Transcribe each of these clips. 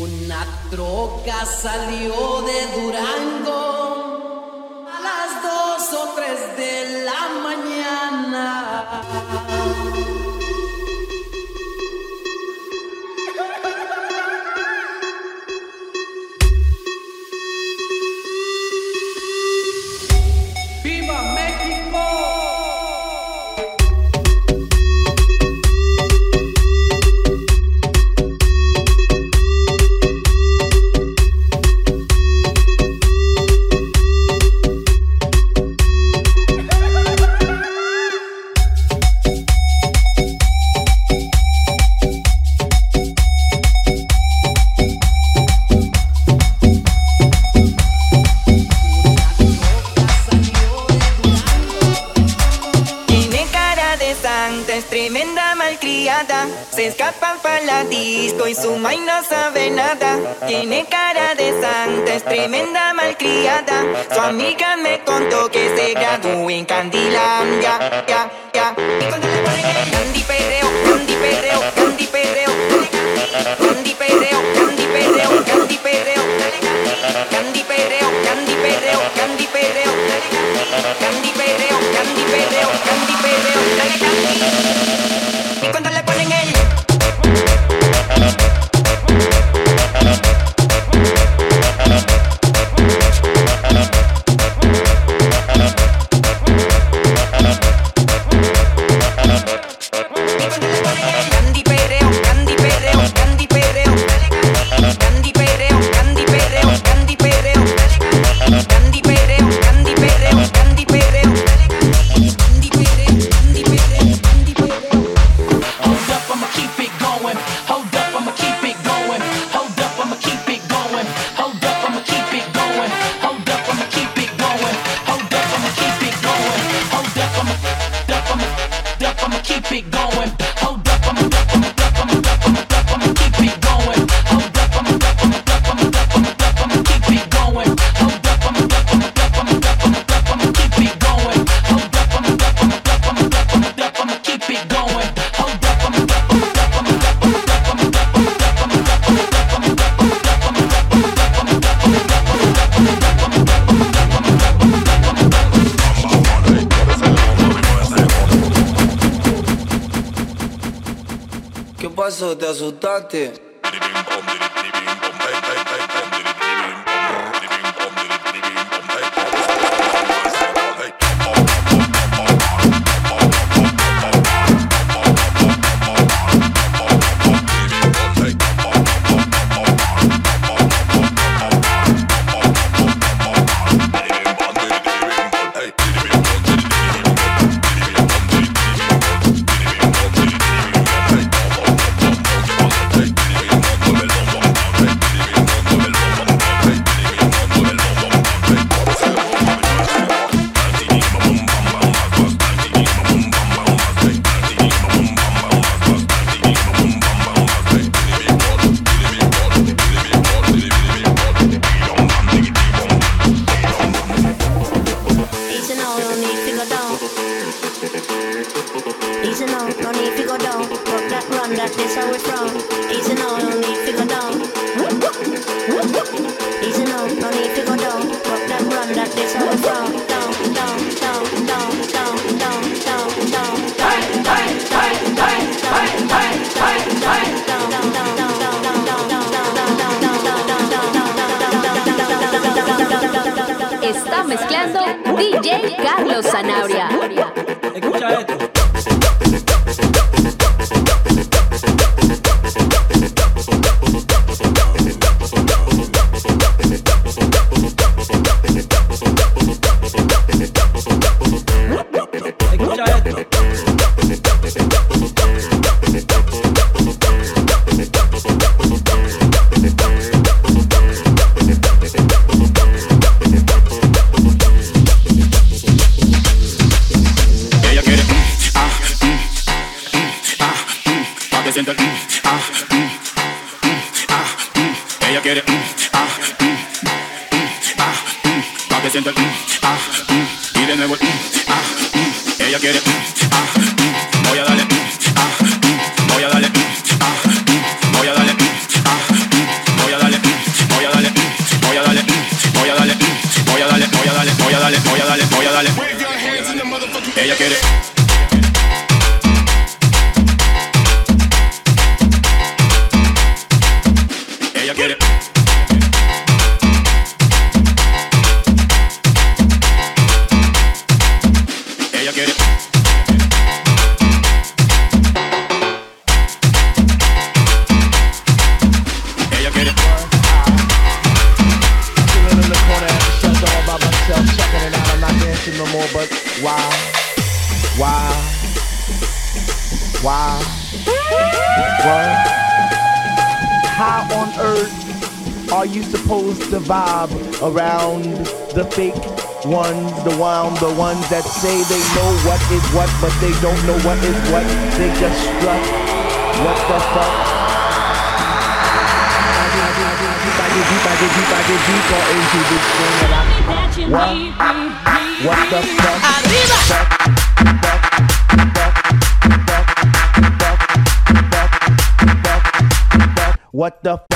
Una troca salió de Durango a las dos o tres de la mañana. nada. Se escapan para la disco y su may no sabe nada. Tiene cara de santa, es tremenda malcriada. Su amiga me contó que se graduó en Candilandia. Ya, ya. Y cuando le ponen el candy perreo, candy perreo, candy perreo, candy perreo, candy perreo, candy perreo, candy perreo, candy perreo, candy perreo, candy perreo, candy perreo, candy perreo, candy candy Ha ha ha. nervioso de asustarte. the ones that say they know what is what, but they don't know what is what. They just strut. What the fuck? I get deep, deeper into this thing that I What the fuck? What the fuck?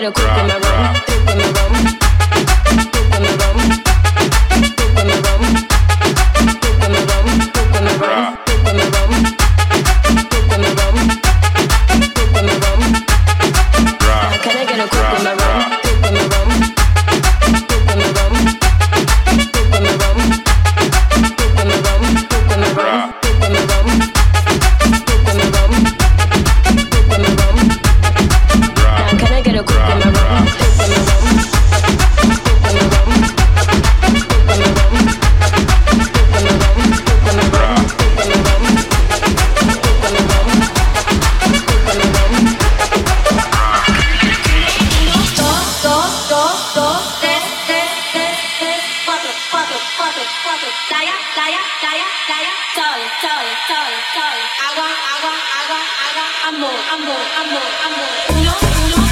get a quick in my Amor, amor, amor, amor. Uno, uno,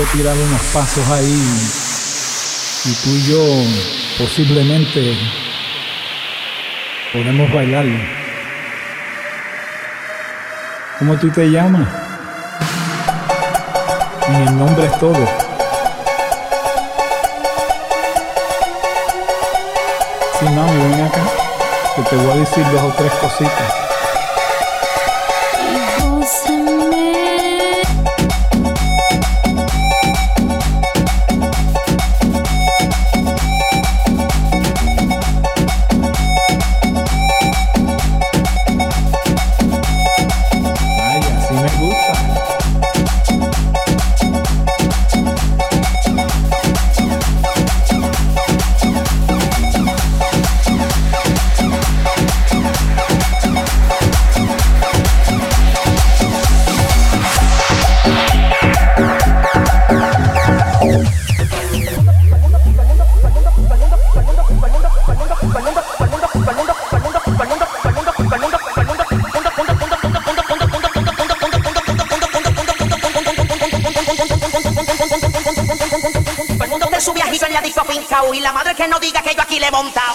tirar unos pasos ahí y tú y yo posiblemente podemos bailar. ¿Cómo tú te llamas? Y el nombre es todo. Sí, mami, ven acá, que te voy a decir dos o tres cositas. Viajito en la disco fincao y la madre que no diga que yo aquí le he montado.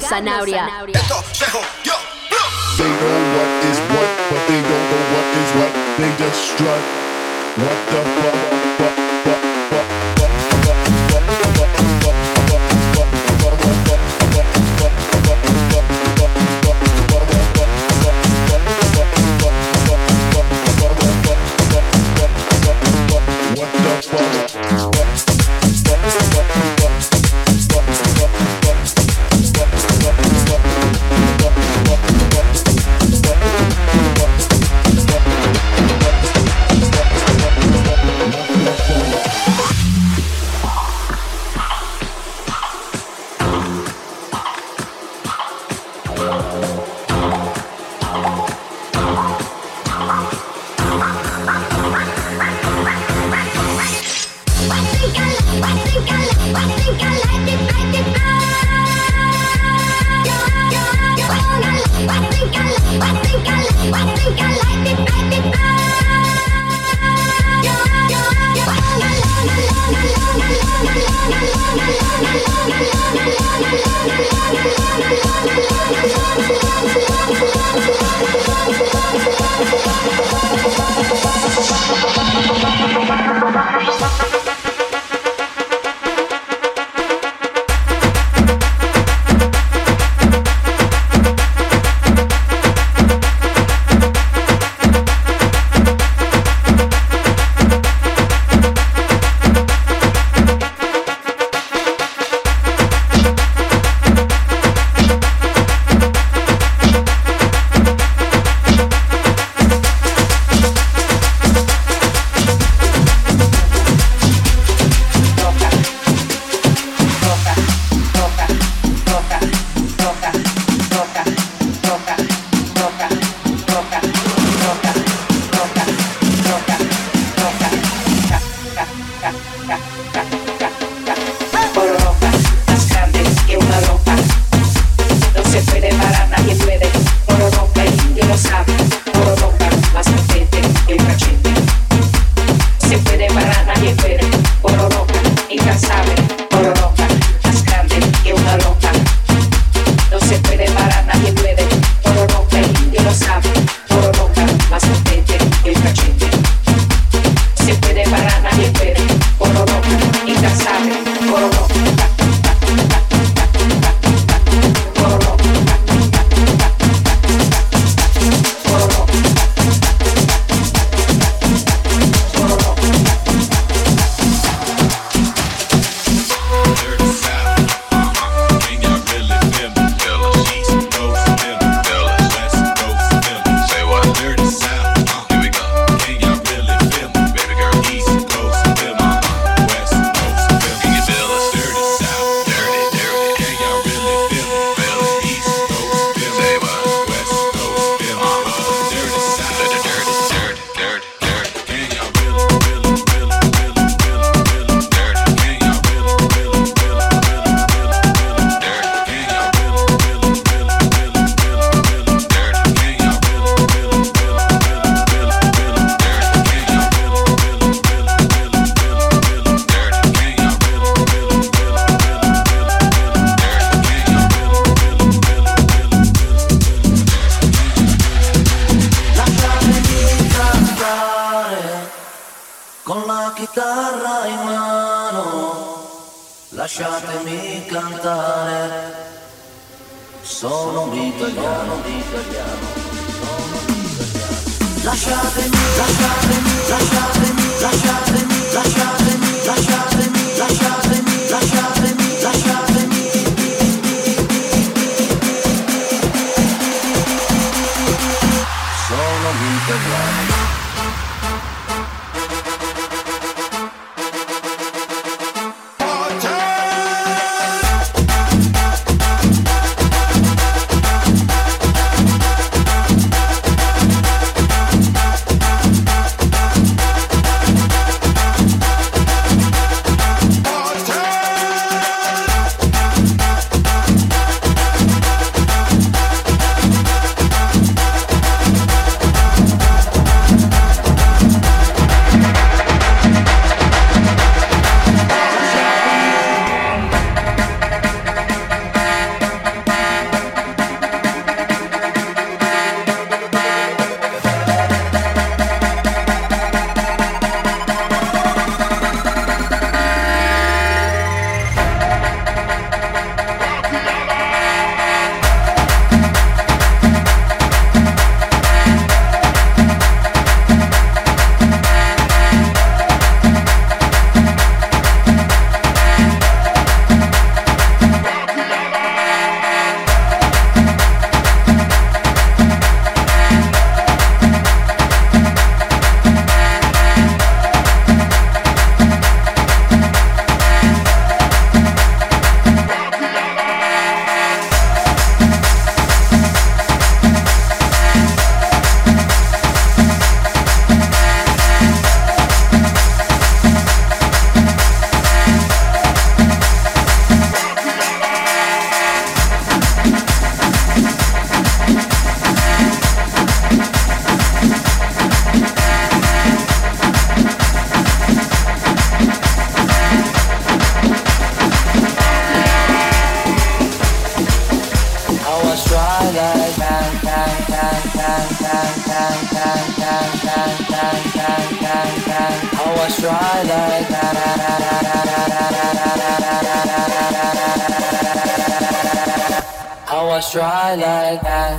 Carlos Sanabria. They know what is what, but they don't know what is what. They just strut. What the Lasciatemi cantare, sono un italiano, un italiano, sono un italiano. Lasciatemi, lasciatemi, lasciatemi, lasciatemi, lasciatemi, lasciatemi, lasciatemi, lasciatemi, lasciatemi. I was trying like that.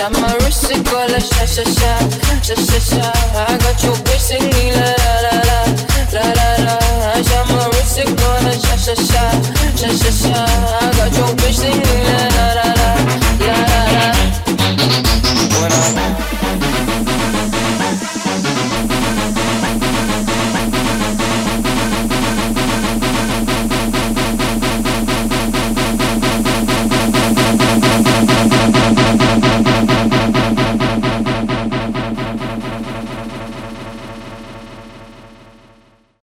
sha my wrist it go like sha sha sha sha sha sha. I got you bitch singing la la la la la la. I sha my wrist it go sha sha sha sha sha sha. I got your bitch singing.